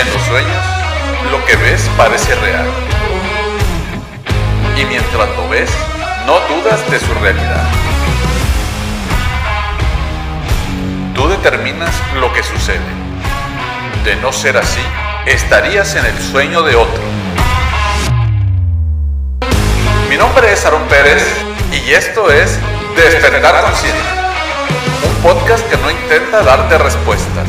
En los sueños, lo que ves parece real. Y mientras lo ves, no dudas de su realidad. Tú determinas lo que sucede. De no ser así, estarías en el sueño de otro. Mi nombre es Aaron Pérez y esto es Despertar Consciente, un podcast que no intenta darte respuestas,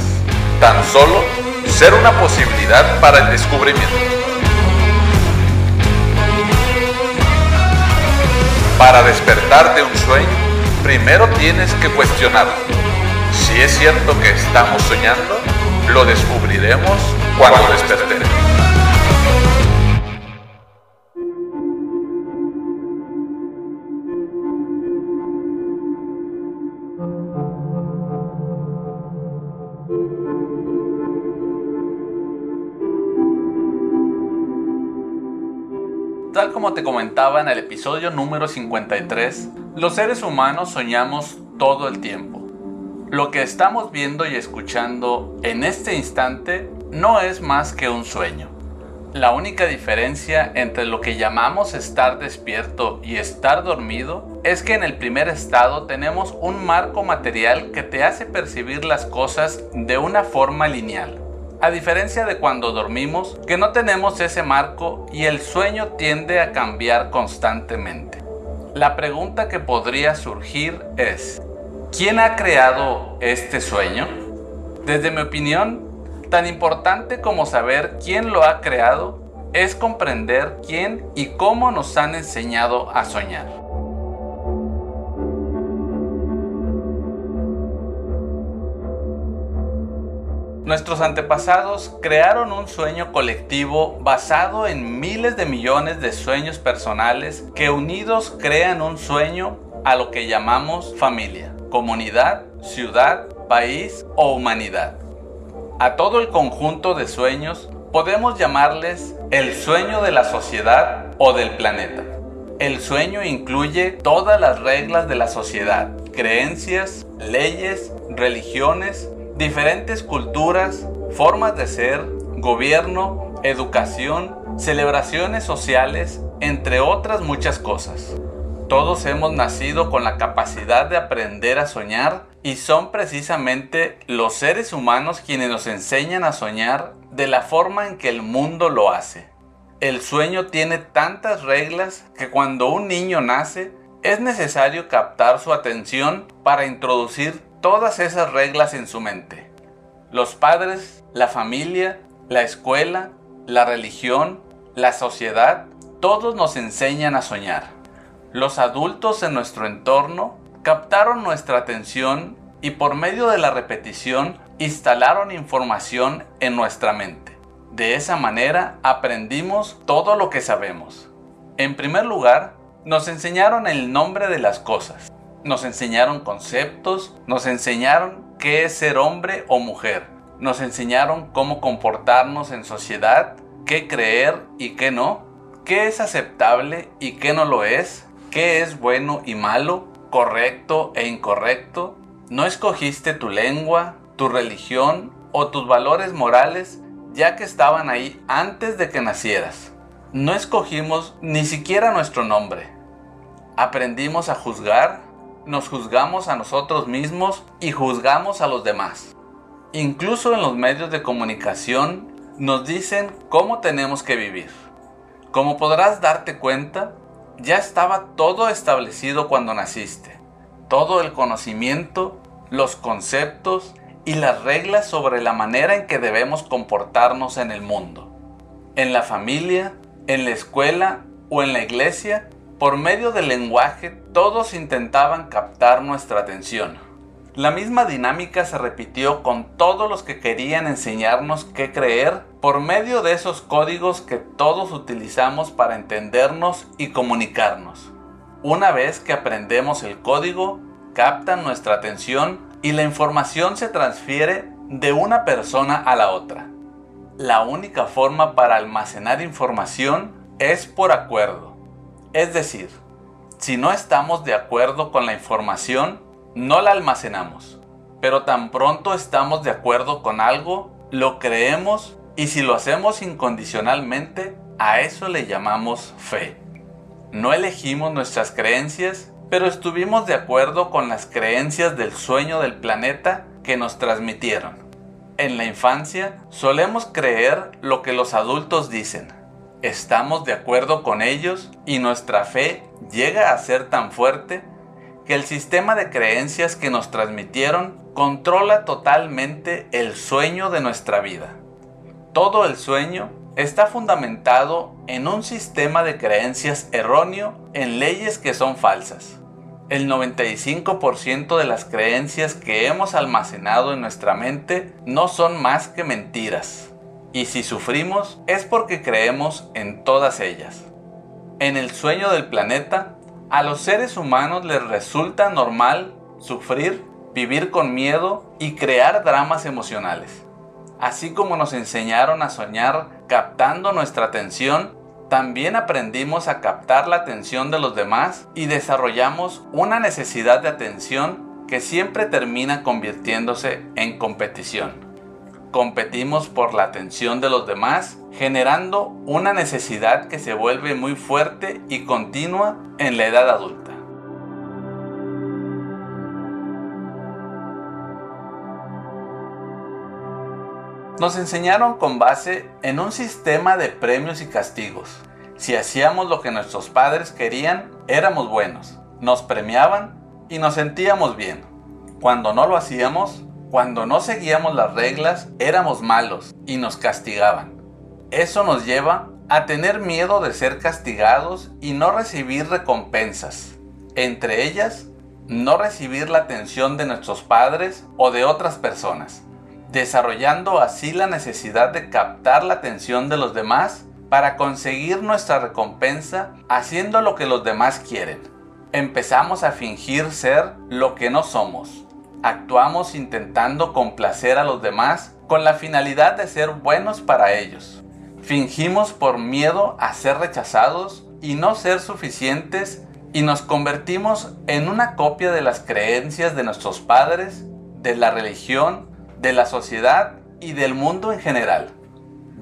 tan solo ser una posibilidad para el descubrimiento. Para despertar de un sueño, primero tienes que cuestionarlo. Si es cierto que estamos soñando, lo descubriremos cuando despertemos. Te comentaba en el episodio número 53, los seres humanos soñamos todo el tiempo. Lo que estamos viendo y escuchando en este instante no es más que un sueño. La única diferencia entre lo que llamamos estar despierto y estar dormido es que en el primer estado tenemos un marco material que te hace percibir las cosas de una forma lineal. A diferencia de cuando dormimos, que no tenemos ese marco y el sueño tiende a cambiar constantemente. La pregunta que podría surgir es, ¿quién ha creado este sueño? Desde mi opinión, tan importante como saber quién lo ha creado es comprender quién y cómo nos han enseñado a soñar. Nuestros antepasados crearon un sueño colectivo basado en miles de millones de sueños personales que unidos crean un sueño a lo que llamamos familia, comunidad, ciudad, país o humanidad. A todo el conjunto de sueños podemos llamarles el sueño de la sociedad o del planeta. El sueño incluye todas las reglas de la sociedad, creencias, leyes, religiones, diferentes culturas, formas de ser, gobierno, educación, celebraciones sociales, entre otras muchas cosas. Todos hemos nacido con la capacidad de aprender a soñar y son precisamente los seres humanos quienes nos enseñan a soñar de la forma en que el mundo lo hace. El sueño tiene tantas reglas que cuando un niño nace es necesario captar su atención para introducir todas esas reglas en su mente. Los padres, la familia, la escuela, la religión, la sociedad, todos nos enseñan a soñar. Los adultos en nuestro entorno captaron nuestra atención y por medio de la repetición instalaron información en nuestra mente. De esa manera aprendimos todo lo que sabemos. En primer lugar, nos enseñaron el nombre de las cosas. Nos enseñaron conceptos, nos enseñaron qué es ser hombre o mujer. Nos enseñaron cómo comportarnos en sociedad, qué creer y qué no, qué es aceptable y qué no lo es, qué es bueno y malo, correcto e incorrecto. No escogiste tu lengua, tu religión o tus valores morales ya que estaban ahí antes de que nacieras. No escogimos ni siquiera nuestro nombre. Aprendimos a juzgar nos juzgamos a nosotros mismos y juzgamos a los demás. Incluso en los medios de comunicación nos dicen cómo tenemos que vivir. Como podrás darte cuenta, ya estaba todo establecido cuando naciste. Todo el conocimiento, los conceptos y las reglas sobre la manera en que debemos comportarnos en el mundo. En la familia, en la escuela o en la iglesia por medio del lenguaje, todos intentaban captar nuestra atención. La misma dinámica se repitió con todos los que querían enseñarnos qué creer por medio de esos códigos que todos utilizamos para entendernos y comunicarnos. Una vez que aprendemos el código, captan nuestra atención y la información se transfiere de una persona a la otra. La única forma para almacenar información es por acuerdo. Es decir, si no estamos de acuerdo con la información, no la almacenamos. Pero tan pronto estamos de acuerdo con algo, lo creemos Y si lo hacemos incondicionalmente, a eso le llamamos fe. No elegimos nuestras creencias, pero estuvimos de acuerdo con las creencias del sueño del planeta que nos transmitieron. En la infancia solemos creer lo que los adultos dicen. Estamos de acuerdo con ellos y nuestra fe llega a ser tan fuerte que el sistema de creencias que nos transmitieron controla totalmente el sueño de nuestra vida. Todo el sueño está fundamentado en un sistema de creencias erróneo en leyes que son falsas. El 95% de las creencias que hemos almacenado en nuestra mente no son más que mentiras. Y si sufrimos es porque creemos en todas ellas. En el sueño del planeta, a los seres humanos les resulta normal sufrir, vivir con miedo y crear dramas emocionales. Así como nos enseñaron a soñar captando nuestra atención, también aprendimos a captar la atención de los demás y desarrollamos una necesidad de atención que siempre termina convirtiéndose en competición. Competimos por la atención de los demás, generando una necesidad que se vuelve muy fuerte y continua en la edad adulta. Nos enseñaron con base en un sistema de premios y castigos. Si hacíamos lo que nuestros padres querían, éramos buenos. Nos premiaban y nos sentíamos bien. Cuando no lo hacíamos, cuando no seguíamos las reglas, éramos malos y nos castigaban. Eso nos lleva a tener miedo de ser castigados y no recibir recompensas. Entre ellas, no recibir la atención de nuestros padres o de otras personas desarrollando así la necesidad de captar la atención de los demás para conseguir nuestra recompensa haciendo lo que los demás quieren. Empezamos a fingir ser lo que no somos. Actuamos intentando complacer a los demás con la finalidad de ser buenos para ellos. Fingimos por miedo a ser rechazados y no ser suficientes y nos convertimos en una copia de las creencias de nuestros padres, de la religión de la sociedad y del mundo en general.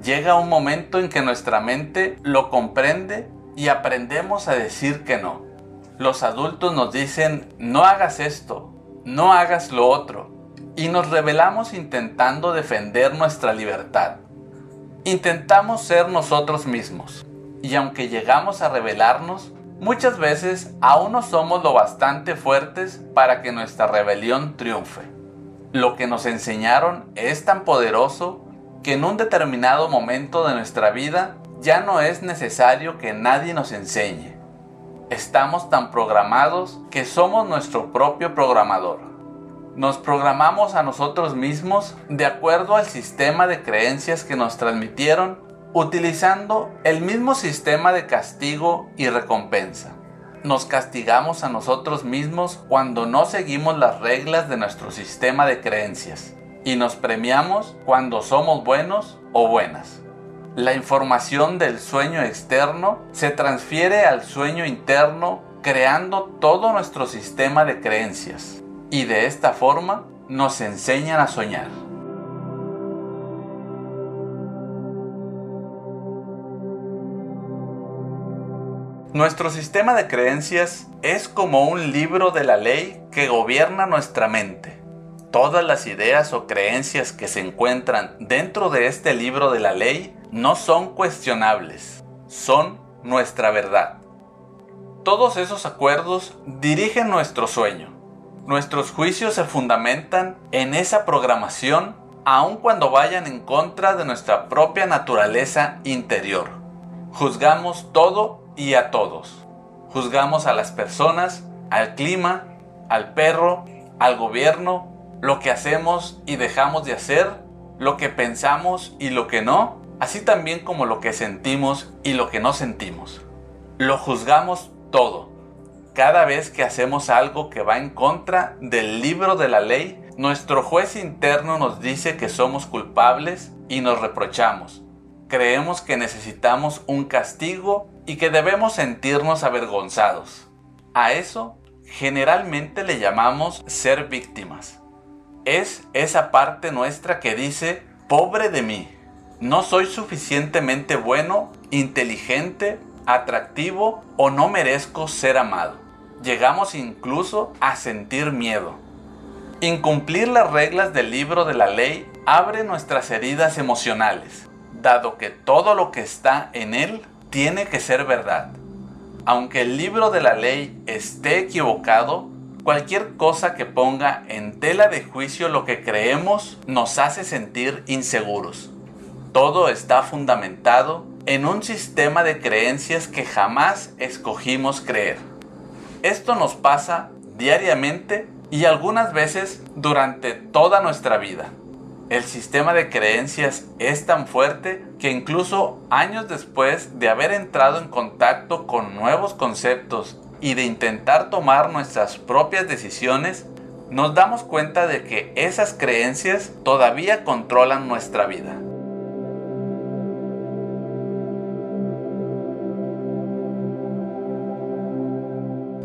Llega un momento en que nuestra mente lo comprende y aprendemos a decir que no. Los adultos nos dicen, no hagas esto, no hagas lo otro, y nos rebelamos intentando defender nuestra libertad. Intentamos ser nosotros mismos, y aunque llegamos a rebelarnos, muchas veces aún no somos lo bastante fuertes para que nuestra rebelión triunfe lo que nos enseñaron es tan poderoso que en un determinado momento de nuestra vida ya no es necesario que nadie nos enseñe. Estamos tan programados que somos nuestro propio programador. Nos programamos a nosotros mismos de acuerdo al sistema de creencias que nos transmitieron utilizando el mismo sistema de castigo y recompensa nos castigamos a nosotros mismos cuando no seguimos las reglas de nuestro sistema de creencias y nos premiamos cuando somos buenos o buenas. La información del sueño externo se transfiere al sueño interno creando todo nuestro sistema de creencias y de esta forma nos enseñan a soñar. Nuestro sistema de creencias es como un libro de la ley que gobierna nuestra mente. Todas las ideas o creencias que se encuentran dentro de este libro de la ley no son cuestionables, son nuestra verdad. Todos esos acuerdos dirigen nuestro sueño. Nuestros juicios se fundamentan en esa programación aun cuando vayan en contra de nuestra propia naturaleza interior. Juzgamos todo y a todos. Juzgamos a las personas, al clima, al perro, al gobierno, lo que hacemos y dejamos de hacer, lo que pensamos y lo que no, así también como lo que sentimos y lo que no sentimos. Lo juzgamos todo. Cada vez que hacemos algo que va en contra del libro de la ley, nuestro juez interno nos dice que somos culpables y nos reprochamos. Creemos que necesitamos un castigo y que debemos sentirnos avergonzados. A eso generalmente le llamamos ser víctimas. Es esa parte nuestra que dice, pobre de mí, no soy suficientemente bueno, inteligente, atractivo o no merezco ser amado. Llegamos incluso a sentir miedo. Incumplir las reglas del libro de la ley abre nuestras heridas emocionales, dado que todo lo que está en él tiene que ser verdad. Aunque el libro de la ley esté equivocado, cualquier cosa que ponga en tela de juicio lo que creemos nos hace sentir inseguros. Todo está fundamentado en un sistema de creencias que jamás escogimos creer. Esto nos pasa diariamente y algunas veces durante toda nuestra vida. El sistema de creencias es tan fuerte que incluso años después de haber entrado en contacto con nuevos conceptos y de intentar tomar nuestras propias decisiones, nos damos cuenta de que esas creencias todavía controlan nuestra vida.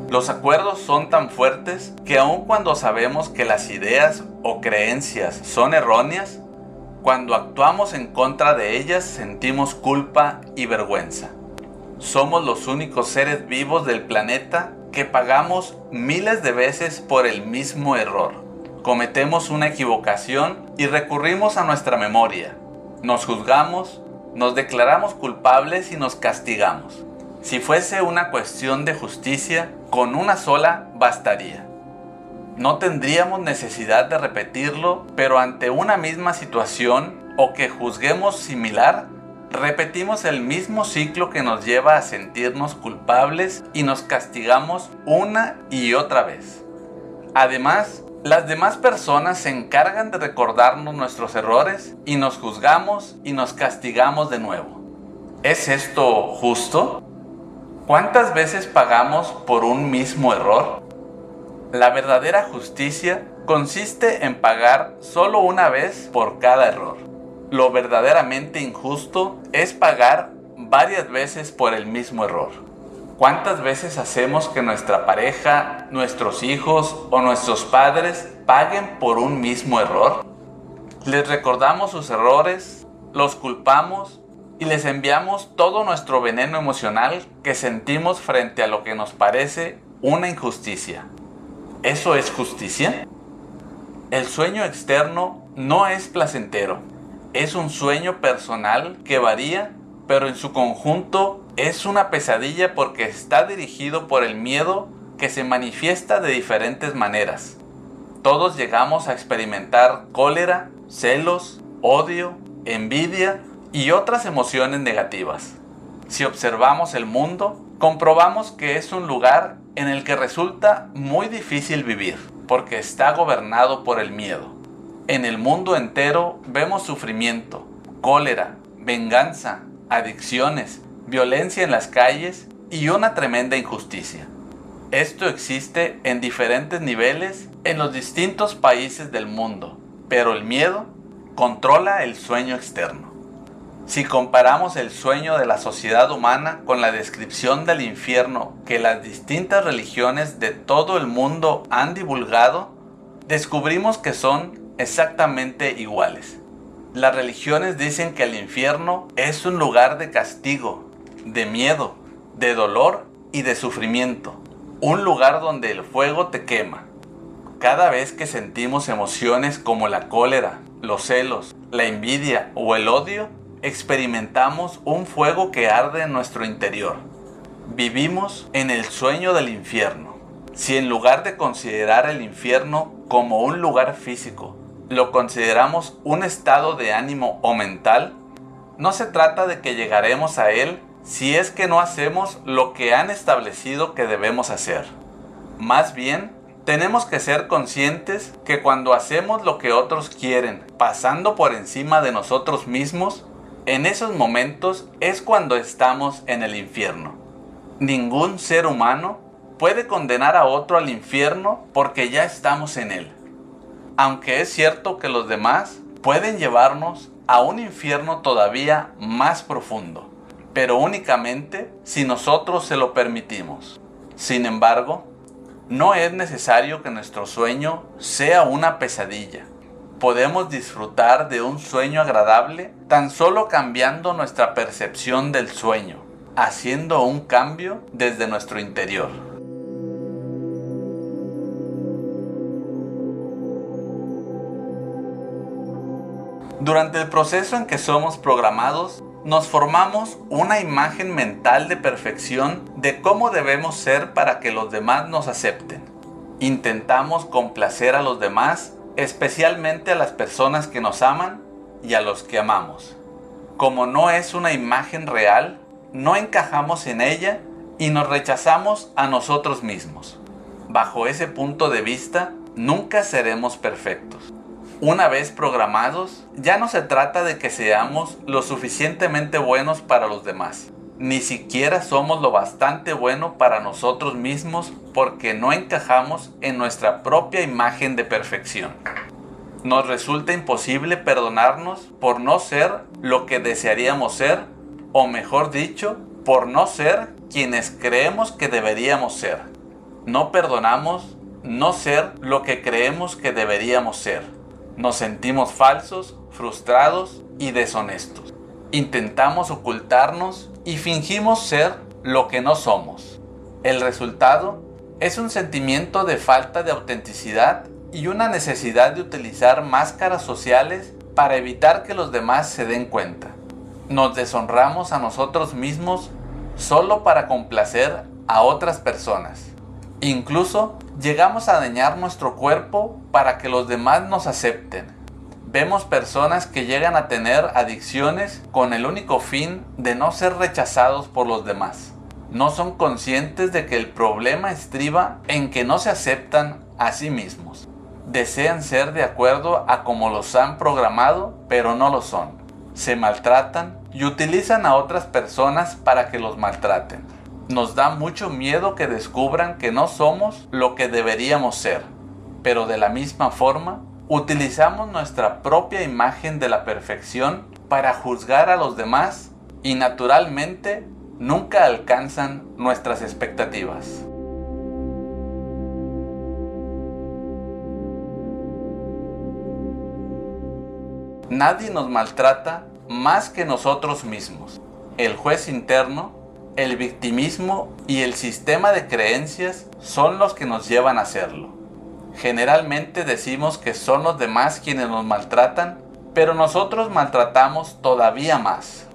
Los acuerdos son tan fuertes que aun cuando sabemos que las ideas o creencias son erróneas, cuando actuamos en contra de ellas sentimos culpa y vergüenza. Somos los únicos seres vivos del planeta que pagamos miles de veces por el mismo error. Cometemos una equivocación y recurrimos a nuestra memoria. Nos juzgamos, nos declaramos culpables y nos castigamos. Si fuese una cuestión de justicia, con una sola bastaría. No tendríamos necesidad de repetirlo, pero ante una misma situación o que juzguemos similar, repetimos el mismo ciclo que nos lleva a sentirnos culpables y nos castigamos una y otra vez. Además, las demás personas se encargan de recordarnos nuestros errores y nos juzgamos y nos castigamos de nuevo. ¿Es esto justo? ¿Cuántas veces pagamos por un mismo error? La verdadera justicia consiste en pagar solo una vez por cada error. Lo verdaderamente injusto es pagar varias veces por el mismo error. ¿Cuántas veces hacemos que nuestra pareja, nuestros hijos o nuestros padres paguen por un mismo error? Les recordamos sus errores, los culpamos y les enviamos todo nuestro veneno emocional que sentimos frente a lo que nos parece una injusticia. ¿Eso es justicia? El sueño externo no es placentero. Es un sueño personal que varía, pero en su conjunto es una pesadilla porque está dirigido por el miedo que se manifiesta de diferentes maneras. Todos llegamos a experimentar cólera, celos, odio, envidia y otras emociones negativas. Si observamos el mundo, comprobamos que es un lugar en el que resulta muy difícil vivir, porque está gobernado por el miedo. En el mundo entero vemos sufrimiento, cólera, venganza, adicciones, violencia en las calles y una tremenda injusticia. Esto existe en diferentes niveles en los distintos países del mundo, pero el miedo controla el sueño externo. Si comparamos el sueño de la sociedad humana con la descripción del infierno que las distintas religiones de todo el mundo han divulgado, descubrimos que son exactamente iguales. Las religiones dicen que el infierno es un lugar de castigo, de miedo, de dolor y de sufrimiento. Un lugar donde el fuego te quema. Cada vez que sentimos emociones como la cólera, los celos, la envidia o el odio, experimentamos un fuego que arde en nuestro interior. Vivimos en el sueño del infierno. Si en lugar de considerar el infierno como un lugar físico, lo consideramos un estado de ánimo o mental, no se trata de que llegaremos a él si es que no hacemos lo que han establecido que debemos hacer. Más bien, tenemos que ser conscientes que cuando hacemos lo que otros quieren, pasando por encima de nosotros mismos, en esos momentos es cuando estamos en el infierno. Ningún ser humano puede condenar a otro al infierno porque ya estamos en él. Aunque es cierto que los demás pueden llevarnos a un infierno todavía más profundo, pero únicamente si nosotros se lo permitimos. Sin embargo, no es necesario que nuestro sueño sea una pesadilla. podemos disfrutar de un sueño agradable tan solo cambiando nuestra percepción del sueño, haciendo un cambio desde nuestro interior. Durante el proceso en que somos programados, nos formamos una imagen mental de perfección de cómo debemos ser para que los demás nos acepten. Intentamos complacer a los demás, especialmente a las personas que nos aman y a los que amamos. Como no es una imagen real, no encajamos en ella y nos rechazamos a nosotros mismos. Bajo ese punto de vista, nunca seremos perfectos. Una vez programados, ya no se trata de que seamos lo suficientemente buenos para los demás. Ni siquiera somos lo bastante bueno para nosotros mismos porque no encajamos en nuestra propia imagen de perfección. Nos resulta imposible perdonarnos por no ser lo que desearíamos ser, o mejor dicho, por no ser quienes creemos que deberíamos ser. No perdonamos no ser lo que creemos que deberíamos ser nos sentimos falsos, frustrados y deshonestos. Intentamos ocultarnos y fingimos ser lo que no somos. El resultado es un sentimiento de falta de autenticidad y una necesidad de utilizar máscaras sociales para evitar que los demás se den cuenta. Nos deshonramos a nosotros mismos solo para complacer a otras personas. Incluso llegamos a dañar nuestro cuerpo para que los demás nos acepten. Vemos personas que llegan a tener adicciones con el único fin de no ser rechazados por los demás. No son conscientes de que el problema estriba en que no se aceptan a sí mismos. Desean ser de acuerdo a como los han programado, pero no lo son. Se maltratan y utilizan a otras personas para que los maltraten. Nos da mucho miedo que descubran que no somos lo que deberíamos ser, pero de la misma forma, utilizamos nuestra propia imagen de la perfección para juzgar a los demás y naturalmente nunca alcanzan nuestras expectativas. Nadie nos maltrata más que nosotros mismos. El juez interno el victimismo y el sistema de creencias son los que nos llevan a hacerlo. Generalmente decimos que son los demás quienes nos maltratan, pero nosotros maltratamos todavía más.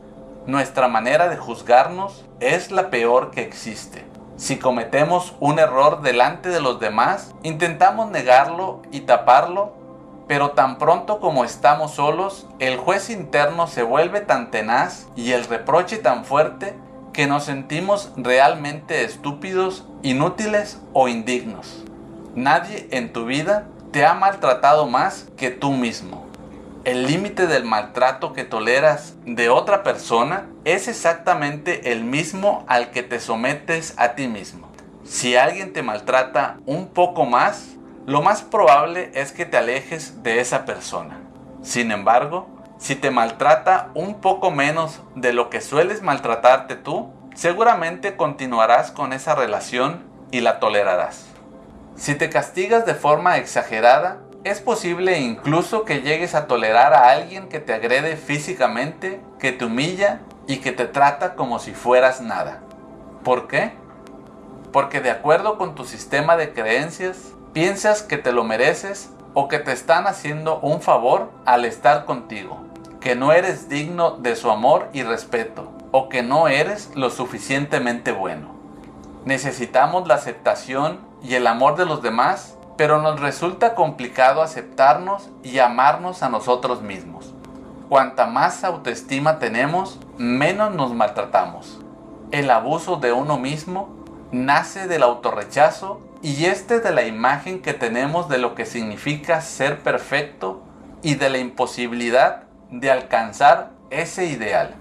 Nuestra manera de juzgarnos es la peor que existe. Si cometemos un error delante de los demás, intentamos negarlo y taparlo, pero tan pronto como estamos solos, el juez interno se vuelve tan tenaz y el reproche tan fuerte que nos sentimos realmente estúpidos, inútiles o indignos. Nadie en tu vida te ha maltratado más que tú mismo. El límite del maltrato que toleras de otra persona es exactamente el mismo al que te sometes a ti mismo. Si alguien te maltrata un poco más, lo más probable es que te alejes de esa persona. Sin embargo, si te maltrata un poco menos de lo que sueles maltratarte tú, seguramente continuarás con esa relación y la tolerarás. Si te castigas de forma exagerada, es posible incluso que llegues a tolerar a alguien que te agrede físicamente, que te humilla y que te trata como si fueras nada. ¿Por qué? Porque de acuerdo con tu sistema de creencias, piensas que te lo mereces o que te están haciendo un favor al estar contigo que no eres digno de su amor y respeto, o que no eres lo suficientemente bueno. Necesitamos la aceptación y el amor de los demás, pero nos resulta complicado aceptarnos y amarnos a nosotros mismos. Cuanta más autoestima tenemos, menos nos maltratamos. El abuso de uno mismo nace del autorrechazo y este de la imagen que tenemos de lo que significa ser perfecto y de la imposibilidad de alcanzar ese ideal.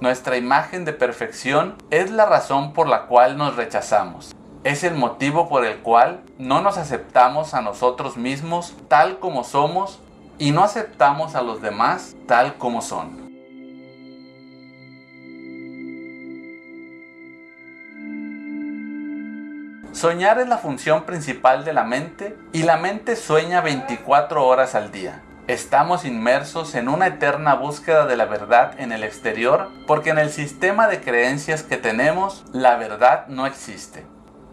Nuestra imagen de perfección es la razón por la cual nos rechazamos. Es el motivo por el cual no nos aceptamos a nosotros mismos tal como somos y no aceptamos a los demás tal como son. Soñar es la función principal de la mente y la mente sueña 24 horas al día. Estamos inmersos en una eterna búsqueda de la verdad en el exterior porque en el sistema de creencias que tenemos la verdad no existe.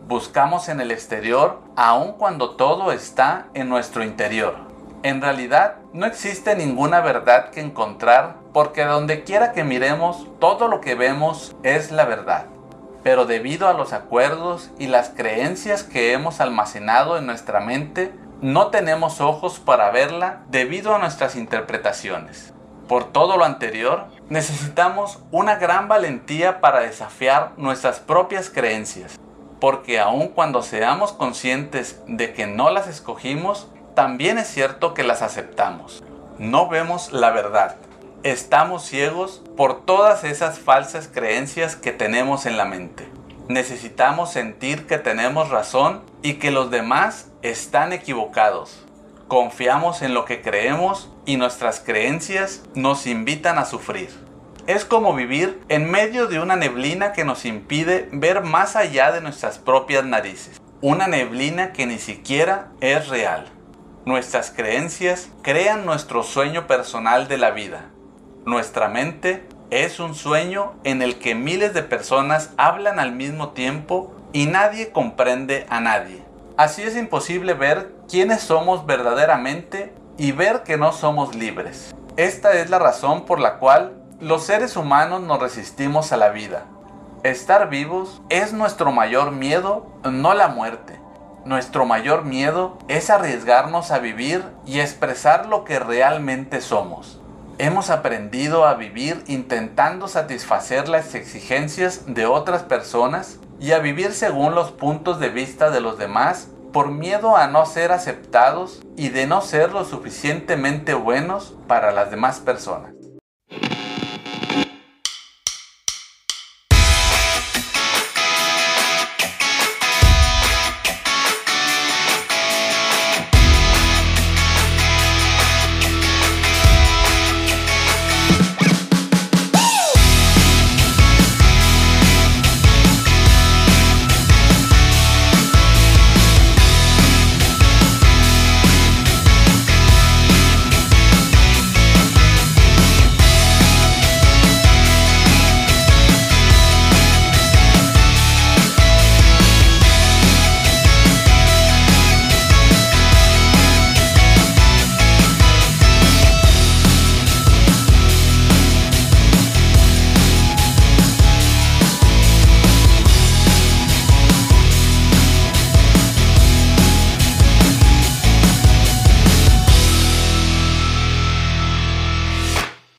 Buscamos en el exterior aun cuando todo está en nuestro interior. En realidad no existe ninguna verdad que encontrar porque donde quiera que miremos todo lo que vemos es la verdad. Pero debido a los acuerdos y las creencias que hemos almacenado en nuestra mente, no tenemos ojos para verla debido a nuestras interpretaciones. Por todo lo anterior, necesitamos una gran valentía para desafiar nuestras propias creencias, porque aun cuando seamos conscientes de que no las escogimos, también es cierto que las aceptamos. No vemos la verdad. Estamos ciegos por todas esas falsas creencias que tenemos en la mente. Necesitamos sentir que tenemos razón y que los demás están equivocados. Confiamos en lo que creemos y nuestras creencias nos invitan a sufrir. Es como vivir en medio de una neblina que nos impide ver más allá de nuestras propias narices. Una neblina que ni siquiera es real. Nuestras creencias crean nuestro sueño personal de la vida. Nuestra mente es un sueño en el que miles de personas hablan al mismo tiempo y nadie comprende a nadie. Así es imposible ver quiénes somos verdaderamente y ver que no somos libres. Esta es la razón por la cual los seres humanos nos resistimos a la vida. Estar vivos es nuestro mayor miedo, no la muerte. Nuestro mayor miedo es arriesgarnos a vivir y expresar lo que realmente somos. Hemos aprendido a vivir intentando satisfacer las exigencias de otras personas y a vivir según los puntos de vista de los demás por miedo a no ser aceptados y de no ser lo suficientemente buenos para las demás personas.